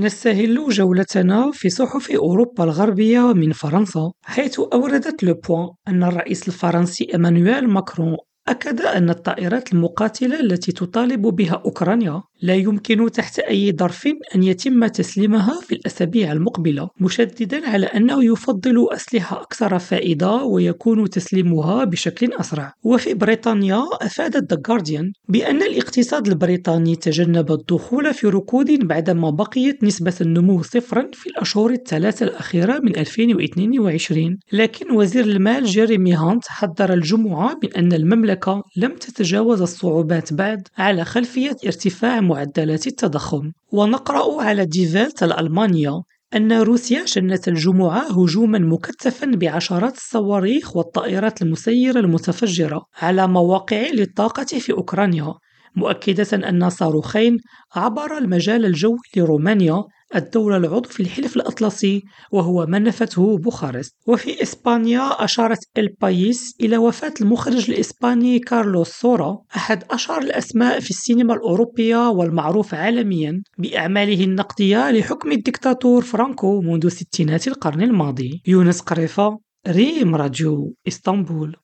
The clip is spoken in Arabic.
نستهل جولتنا في صحف أوروبا الغربية من فرنسا حيث أوردت لو أن الرئيس الفرنسي إيمانويل ماكرون أكد أن الطائرات المقاتلة التي تطالب بها أوكرانيا لا يمكن تحت أي ظرف أن يتم تسليمها في الأسابيع المقبلة، مشددا على أنه يفضل أسلحة أكثر فائدة ويكون تسليمها بشكل أسرع. وفي بريطانيا أفادت The Guardian بأن الاقتصاد البريطاني تجنب الدخول في ركود بعدما بقيت نسبة النمو صفرا في الأشهر الثلاثة الأخيرة من 2022 لكن وزير المال جيريمي هانت حذر الجمعة من أن المملكة لم تتجاوز الصعوبات بعد على خلفية ارتفاع معدلات التضخم. ونقرأ على ديفيلت الألمانية أن روسيا شنت الجمعة هجوما مكثفا بعشرات الصواريخ والطائرات المسيرة المتفجرة على مواقع للطاقة في أوكرانيا. مؤكدة أن صاروخين عبر المجال الجوي لرومانيا الدولة العضو في الحلف الأطلسي وهو ما نفته بوخارست. وفي إسبانيا أشارت البايس إلى وفاة المخرج الإسباني كارلوس سورا أحد أشهر الأسماء في السينما الأوروبية والمعروف عالميا بأعماله النقدية لحكم الدكتاتور فرانكو منذ ستينات القرن الماضي. يونس قريفة ريم راديو إسطنبول.